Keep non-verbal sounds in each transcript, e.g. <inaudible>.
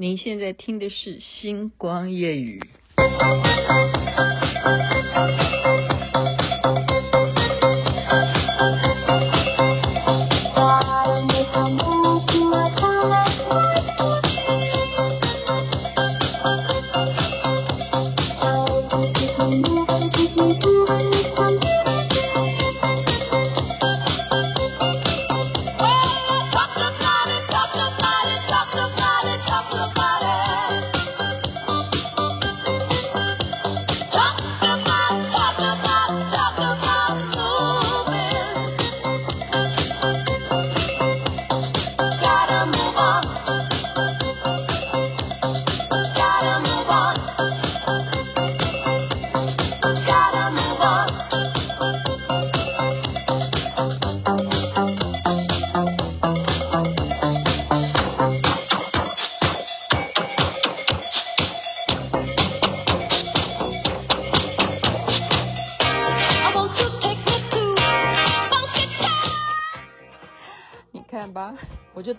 您现在听的是《星光夜语》。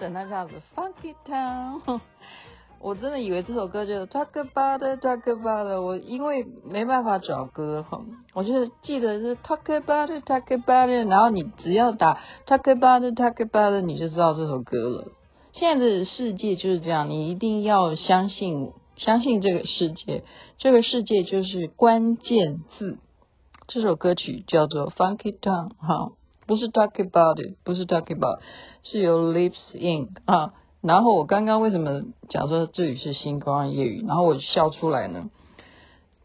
等他这样子，Funky Town，我真的以为这首歌就 Talk About It，Talk About It，我因为没办法找歌，我就记得是 Talk About It，Talk About It，然后你只要打 Talk About It，Talk About It，你就知道这首歌了。现在的世界就是这样，你一定要相信，相信这个世界，这个世界就是关键字。这首歌曲叫做 Funky Town，哈。不是 talk about it，不是 talk about，是由 Lips In 啊。然后我刚刚为什么讲说这里是星光夜语，然后我笑出来呢？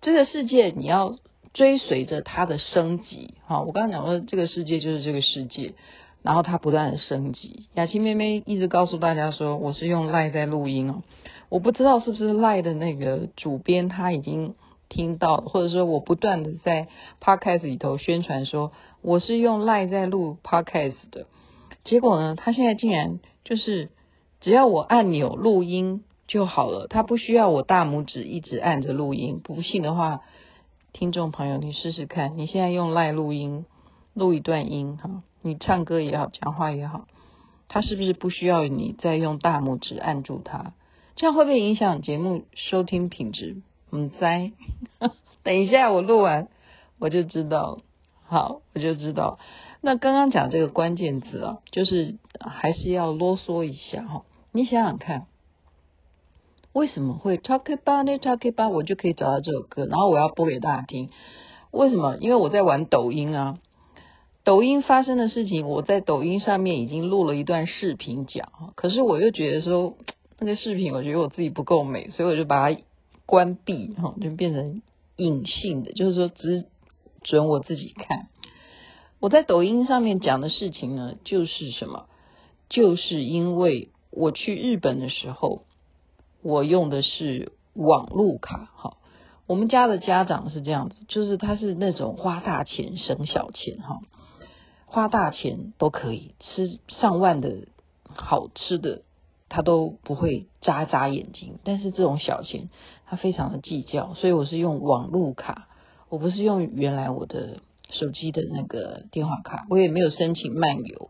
这个世界你要追随着它的升级，哈。我刚刚讲说这个世界就是这个世界，然后它不断的升级。雅琪妹妹一直告诉大家说，我是用 Line 在录音哦，我不知道是不是 Line 的那个主编他已经。听到，或者说我不断的在 podcast 里头宣传说我是用赖在录 podcast 的，结果呢，他现在竟然就是只要我按钮录音就好了，他不需要我大拇指一直按着录音。不信的话，听众朋友你试试看，你现在用赖录音录一段音哈，你唱歌也好，讲话也好，他是不是不需要你再用大拇指按住它？这样会不会影响节目收听品质？嗯，在 <laughs> 等一下，我录完我就知道。好，我就知道。那刚刚讲这个关键字啊，就是还是要啰嗦一下哈。你想想看，为什么会 talk about it, talk about，我就可以找到这首歌，然后我要播给大家听。为什么？因为我在玩抖音啊。抖音发生的事情，我在抖音上面已经录了一段视频讲，可是我又觉得说那个视频，我觉得我自己不够美，所以我就把它。关闭哈，就变成隐性的，就是说只准我自己看。我在抖音上面讲的事情呢，就是什么？就是因为我去日本的时候，我用的是网路卡哈。我们家的家长是这样子，就是他是那种花大钱省小钱哈，花大钱都可以吃上万的好吃的。他都不会眨眨眼睛，但是这种小钱他非常的计较，所以我是用网路卡，我不是用原来我的手机的那个电话卡，我也没有申请漫游，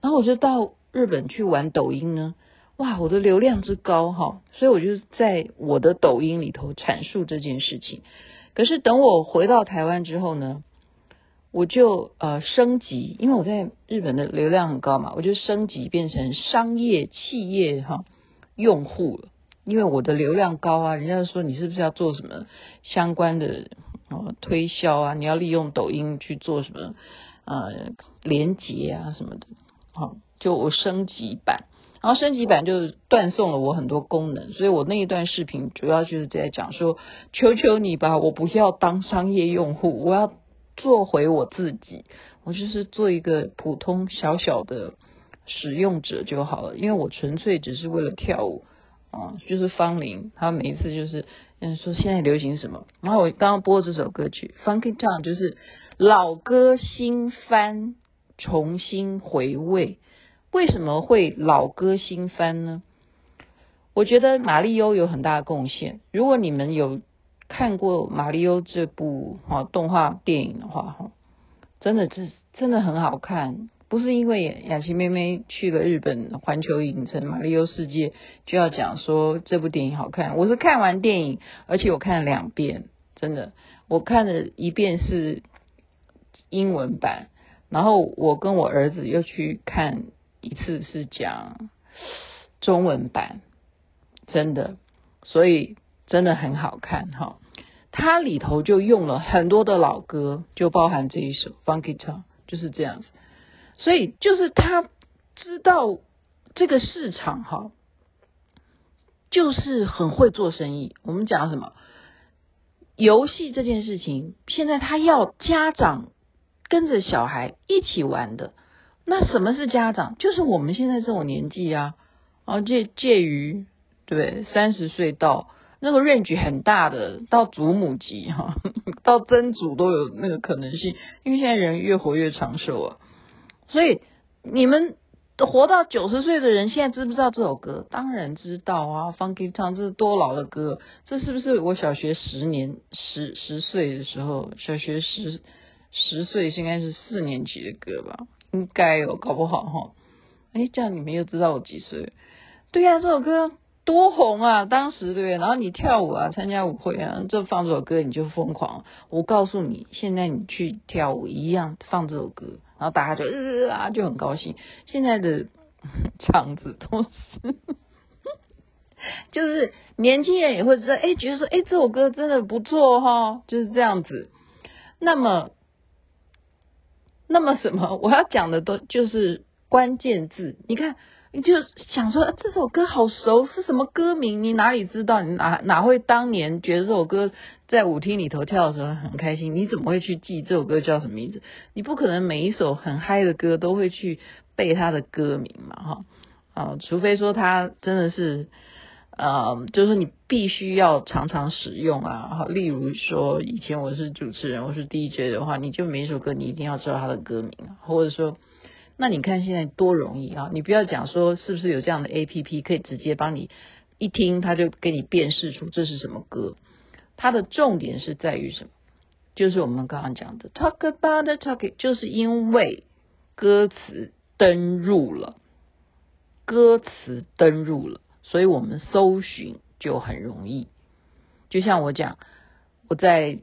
然后我就到日本去玩抖音呢，哇，我的流量之高哈，所以我就在我的抖音里头阐述这件事情，可是等我回到台湾之后呢，我就呃升级，因为我在日本的流量很高嘛，我就升级变成商业企业哈用户了。因为我的流量高啊，人家说你是不是要做什么相关的呃推销啊？你要利用抖音去做什么呃连接啊什么的，好，就我升级版，然后升级版就断送了我很多功能，所以我那一段视频主要就是在讲说，求求你吧，我不要当商业用户，我要。做回我自己，我就是做一个普通小小的使用者就好了，因为我纯粹只是为了跳舞啊，就是方龄，他每一次就是嗯说现在流行什么，然后我刚刚播这首歌曲《Funky Town》，就是老歌新翻，重新回味。为什么会老歌新翻呢？我觉得马丽欧有很大的贡献。如果你们有。看过《马里欧》这部哈动画电影的话哈，真的是真的很好看。不是因为雅琪妹妹去了日本环球影城马里欧世界就要讲说这部电影好看。我是看完电影，而且我看了两遍，真的，我看了一遍是英文版，然后我跟我儿子又去看一次是讲中文版，真的，所以真的很好看哈。它里头就用了很多的老歌，就包含这一首《Funky Town》，就是这样子。所以就是他知道这个市场哈，就是很会做生意。我们讲什么？游戏这件事情，现在他要家长跟着小孩一起玩的。那什么是家长？就是我们现在这种年纪啊，啊介介于对？三十岁到那个 range 很大的，到祖母级哈，<laughs> 到曾祖都有那个可能性。因为现在人越活越长寿啊。所以你们活到九十岁的人，现在知不知道这首歌？当然知道啊，Funky Town 这是多老的歌，这是不是我小学十年十十岁的时候，小学十十岁应该是四年级的歌吧？应该有，搞不好哈。哎，这样你们又知道我几岁？对呀、啊，这首歌。多红啊！当时对不对？然后你跳舞啊，参加舞会啊，这放这首歌你就疯狂。我告诉你，现在你去跳舞一样放这首歌，然后大家就呃啊就很高兴。现在的 <laughs> 场子都是，<laughs> 就是年轻人也会知道，哎，觉得说，哎，这首歌真的不错哈，就是这样子。那么，那么什么？我要讲的都就是关键字，你看。你就想说这首歌好熟，是什么歌名？你哪里知道？你哪哪会当年觉得这首歌在舞厅里头跳的时候很开心？你怎么会去记这首歌叫什么名字？你不可能每一首很嗨的歌都会去背它的歌名嘛，哈啊，除非说它真的是，呃，就是说你必须要常常使用啊，例如说以前我是主持人，我是 DJ 的话，你就每一首歌你一定要知道它的歌名，或者说。那你看现在多容易啊！你不要讲说是不是有这样的 APP 可以直接帮你一听，它就给你辨识出这是什么歌。它的重点是在于什么？就是我们刚刚讲的 talk about the talking，就是因为歌词登入了，歌词登入了，所以我们搜寻就很容易。就像我讲，我在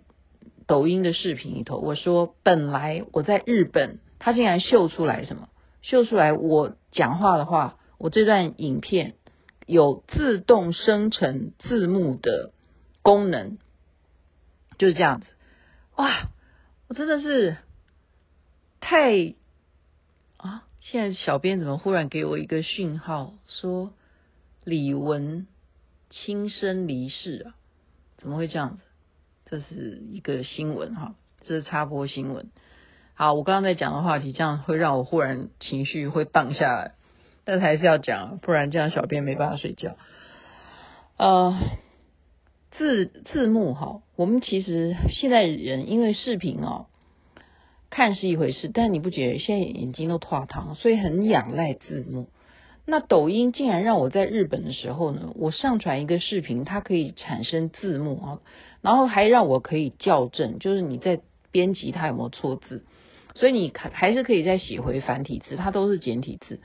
抖音的视频里头，我说本来我在日本。他竟然秀出来什么？秀出来我讲话的话，我这段影片有自动生成字幕的功能，就是这样子。哇，我真的是太啊！现在小编怎么忽然给我一个讯号，说李玟轻生离世啊？怎么会这样子？这是一个新闻哈，这是插播新闻。好，我刚刚在讲的话题，这样会让我忽然情绪会荡下来，但还是要讲，不然这样小编没办法睡觉。呃，字字幕哈，我们其实现在人因为视频哦，看是一回事，但你不觉得现在眼睛都脱糖，所以很仰赖字幕。那抖音竟然让我在日本的时候呢，我上传一个视频，它可以产生字幕啊，然后还让我可以校正，就是你在编辑它有没有错字。所以你还还是可以再写回繁体字，它都是简体字。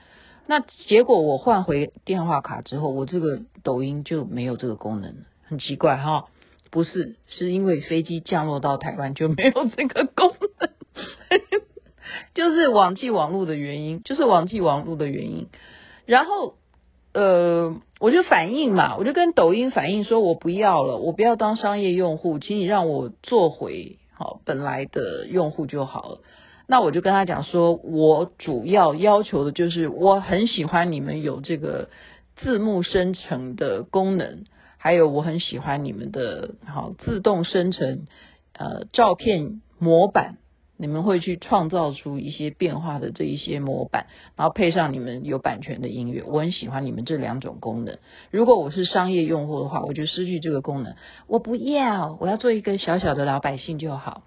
那结果我换回电话卡之后，我这个抖音就没有这个功能了，很奇怪哈。不是，是因为飞机降落到台湾就没有这个功能，<laughs> 就是网际网路的原因，就是网际网路的原因。然后呃，我就反映嘛，我就跟抖音反映说，我不要了，我不要当商业用户，请你让我做回好本来的用户就好了。那我就跟他讲说，我主要要求的就是，我很喜欢你们有这个字幕生成的功能，还有我很喜欢你们的好自动生成呃照片模板，你们会去创造出一些变化的这一些模板，然后配上你们有版权的音乐，我很喜欢你们这两种功能。如果我是商业用户的话，我就失去这个功能，我不要，我要做一个小小的老百姓就好。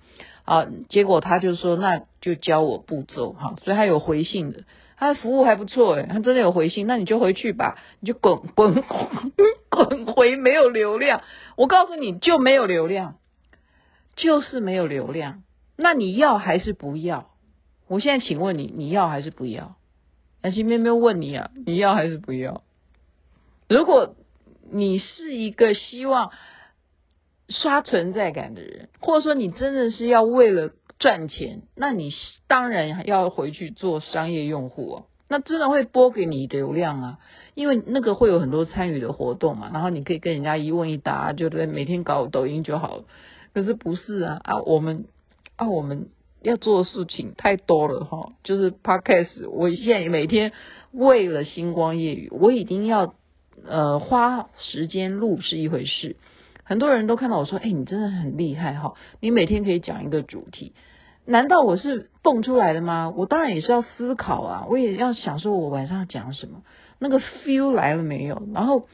啊，结果他就说，那就教我步骤哈，所以他有回信的，他的服务还不错诶，他真的有回信，那你就回去吧，你就滚滚 <laughs> 滚回没有流量，我告诉你就没有流量，就是没有流量，那你要还是不要？我现在请问你，你要还是不要？南希妹妹问你啊，你要还是不要？如果你是一个希望刷存在感的人，或者说你真的是要为了赚钱，那你当然要回去做商业用户哦。那真的会拨给你流量啊，因为那个会有很多参与的活动嘛，然后你可以跟人家一问一答，就对，每天搞抖音就好了。可是不是啊啊，我们啊我们。要做的事情太多了哈，就是 podcast，我现在每天为了星光夜语，我已经要呃花时间录是一回事。很多人都看到我说，哎、你真的很厉害哈，你每天可以讲一个主题，难道我是蹦出来的吗？我当然也是要思考啊，我也要想说我晚上要讲什么，那个 feel 来了没有？然后。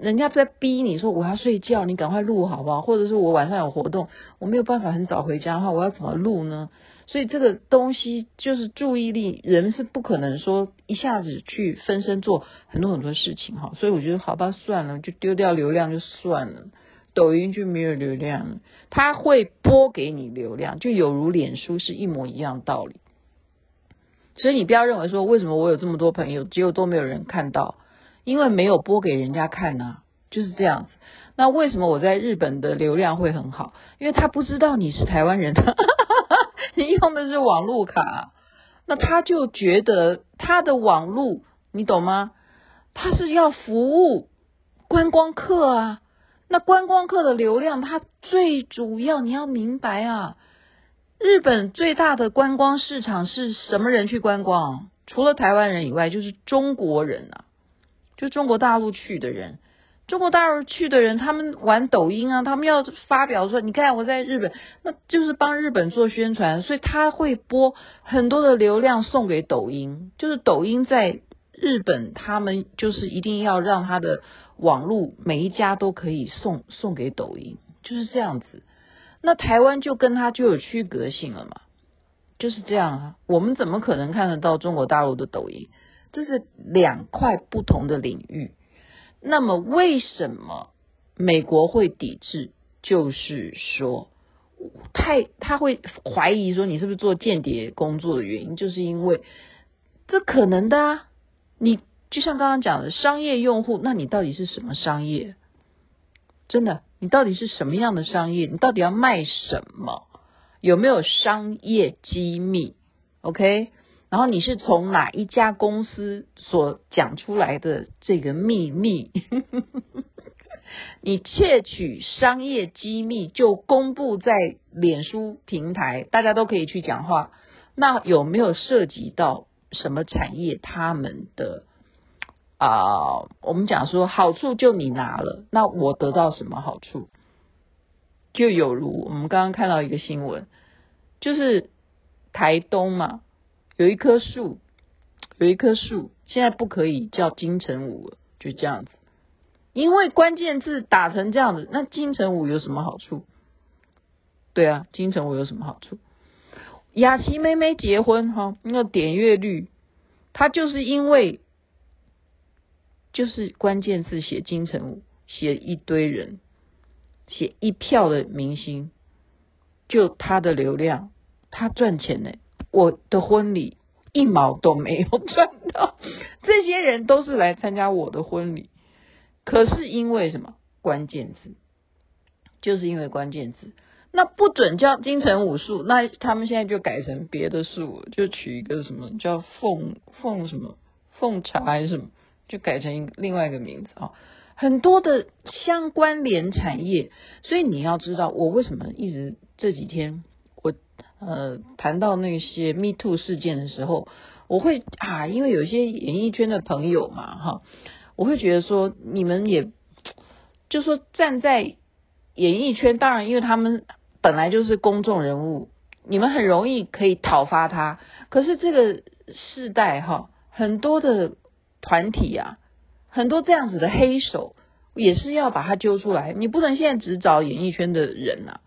人家在逼你说我要睡觉，你赶快录好不好？或者是我晚上有活动，我没有办法很早回家的话，我要怎么录呢？所以这个东西就是注意力，人是不可能说一下子去分身做很多很多事情哈。所以我觉得好吧，算了，就丢掉流量就算了。抖音就没有流量，它会拨给你流量，就有如脸书是一模一样道理。所以你不要认为说，为什么我有这么多朋友，结果都没有人看到。因为没有播给人家看呐、啊，就是这样子。那为什么我在日本的流量会很好？因为他不知道你是台湾人，<laughs> 你用的是网络卡，那他就觉得他的网络，你懂吗？他是要服务观光客啊。那观光客的流量，它最主要你要明白啊，日本最大的观光市场是什么人去观光？除了台湾人以外，就是中国人啊。就中国大陆去的人，中国大陆去的人，他们玩抖音啊，他们要发表说，你看我在日本，那就是帮日本做宣传，所以他会播很多的流量送给抖音，就是抖音在日本，他们就是一定要让他的网络每一家都可以送送给抖音，就是这样子。那台湾就跟他就有区隔性了嘛，就是这样啊，我们怎么可能看得到中国大陆的抖音？这是两块不同的领域。那么，为什么美国会抵制？就是说，太他会怀疑说你是不是做间谍工作的原因，就是因为这可能的啊。你就像刚刚讲的商业用户，那你到底是什么商业？真的，你到底是什么样的商业？你到底要卖什么？有没有商业机密？OK？然后你是从哪一家公司所讲出来的这个秘密？<laughs> 你窃取商业机密就公布在脸书平台，大家都可以去讲话。那有没有涉及到什么产业？他们的啊、我们讲说好处就你拿了，那我得到什么好处？就有如我们刚刚看到一个新闻，就是台东嘛。有一棵树，有一棵树，现在不可以叫金城武了，就这样子。因为关键字打成这样子，那金城武有什么好处？对啊，金城武有什么好处？雅琪妹妹结婚哈，那个点阅率，他就是因为就是关键字写金城武，写一堆人，写一票的明星，就他的流量，他赚钱呢。我的婚礼一毛都没有赚到，这些人都是来参加我的婚礼，可是因为什么？关键字，就是因为关键字，那不准叫金城武术，那他们现在就改成别的术，就取一个什么叫凤凤什么凤茶还是什么，就改成另外一个名字啊，很多的相关联产业，所以你要知道我为什么一直这几天我。呃，谈到那些 Me Too 事件的时候，我会啊，因为有些演艺圈的朋友嘛，哈，我会觉得说，你们也，就说站在演艺圈，当然，因为他们本来就是公众人物，你们很容易可以讨伐他。可是这个世代哈，很多的团体啊，很多这样子的黑手，也是要把他揪出来。你不能现在只找演艺圈的人呐。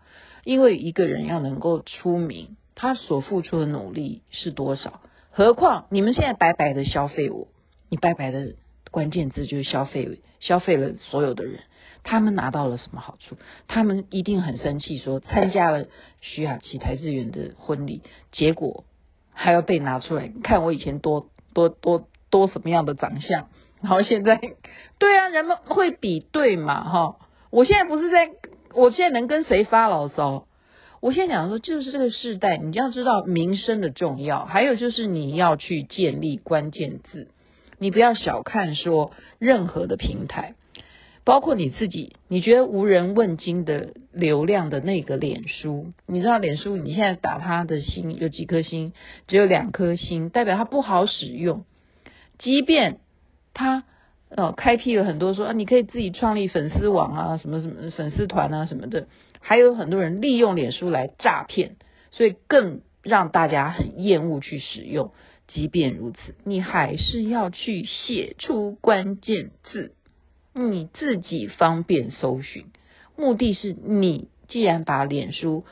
因为一个人要能够出名，他所付出的努力是多少？何况你们现在白白的消费我，你白白的关键字就是消费，消费了所有的人，他们拿到了什么好处？他们一定很生气，说参加了徐雅琪、台志远的婚礼，结果还要被拿出来看我以前多多多多什么样的长相，然后现在 <laughs> 对啊，人们会比对嘛哈。我现在不是在，我现在能跟谁发牢骚？我现在讲说，就是这个时代，你要知道名声的重要，还有就是你要去建立关键字，你不要小看说任何的平台。包括你自己，你觉得无人问津的流量的那个脸书，你知道脸书你现在打它的星有几颗星？只有两颗星，代表它不好使用。即便他呃开辟了很多说啊，你可以自己创立粉丝网啊，什么什么粉丝团啊什么的，还有很多人利用脸书来诈骗，所以更让大家很厌恶去使用。即便如此，你还是要去写出关键字。你自己方便搜寻，目的是你既然把脸书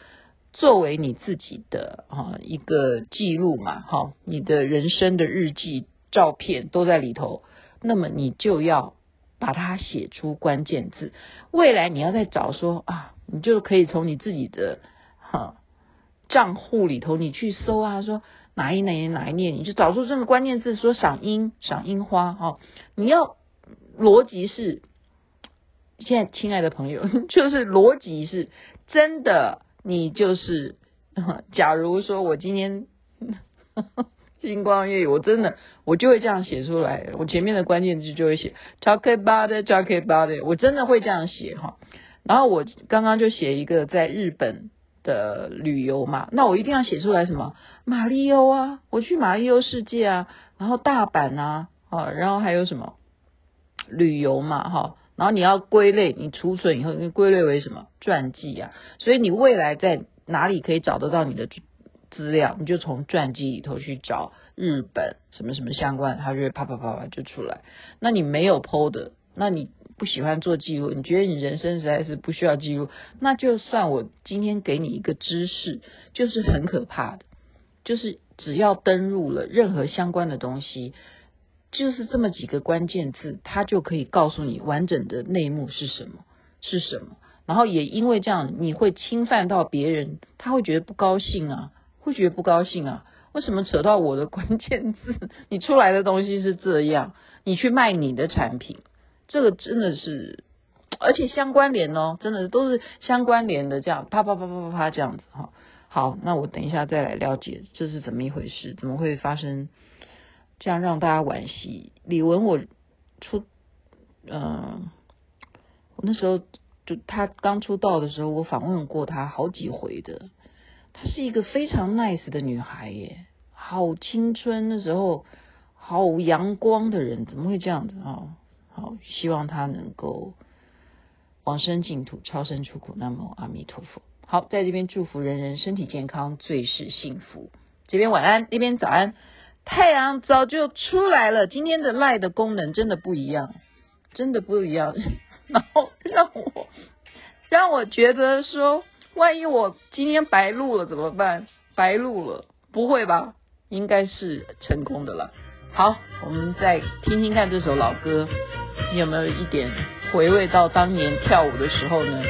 作为你自己的啊一个记录嘛，哈，你的人生的日记、照片都在里头，那么你就要把它写出关键字。未来你要再找说啊，你就可以从你自己的哈账户里头你去搜啊，说哪一年哪一年，你就找出这个关键字，说赏樱赏樱花哈，你要。逻辑是，现在亲爱的朋友，<laughs> 就是逻辑是真的。你就是，假如说我今天星光夜雨，我真的我就会这样写出来。我前面的关键字就会写 talk about it，talk about it，我真的会这样写哈。然后我刚刚就写一个在日本的旅游嘛，那我一定要写出来什么马里欧啊，我去马里欧世界啊，然后大阪啊，啊，然后还有什么？旅游嘛，哈，然后你要归类，你储存以后，你归类为什么传记啊？所以你未来在哪里可以找得到你的资料？你就从传记里头去找日本什么什么相关，它就会啪啪啪啪就出来。那你没有 PO 的，那你不喜欢做记录，你觉得你人生实在是不需要记录，那就算我今天给你一个知识，就是很可怕的，就是只要登入了任何相关的东西。就是这么几个关键字，它就可以告诉你完整的内幕是什么，是什么。然后也因为这样，你会侵犯到别人，他会觉得不高兴啊，会觉得不高兴啊。为什么扯到我的关键字？<laughs> 你出来的东西是这样，你去卖你的产品，这个真的是，而且相关联哦，真的都是相关联的，这样啪啪啪啪啪啪这样子哈。好，那我等一下再来了解这是怎么一回事，怎么会发生？这样让大家惋惜。李玟，我出，嗯、我那时候就他刚出道的时候，我访问过他好几回的。她是一个非常 nice 的女孩耶，好青春，那时候好阳光的人，怎么会这样子啊？好，希望她能够往生净土，超生出苦。南无阿弥陀佛。好，在这边祝福人人身体健康，最是幸福。这边晚安，那边早安。太阳早就出来了，今天的赖的功能真的不一样，真的不一样。<laughs> 然后让我让我觉得说，万一我今天白录了怎么办？白录了，不会吧？应该是成功的了。好，我们再听听看这首老歌，你有没有一点回味到当年跳舞的时候呢？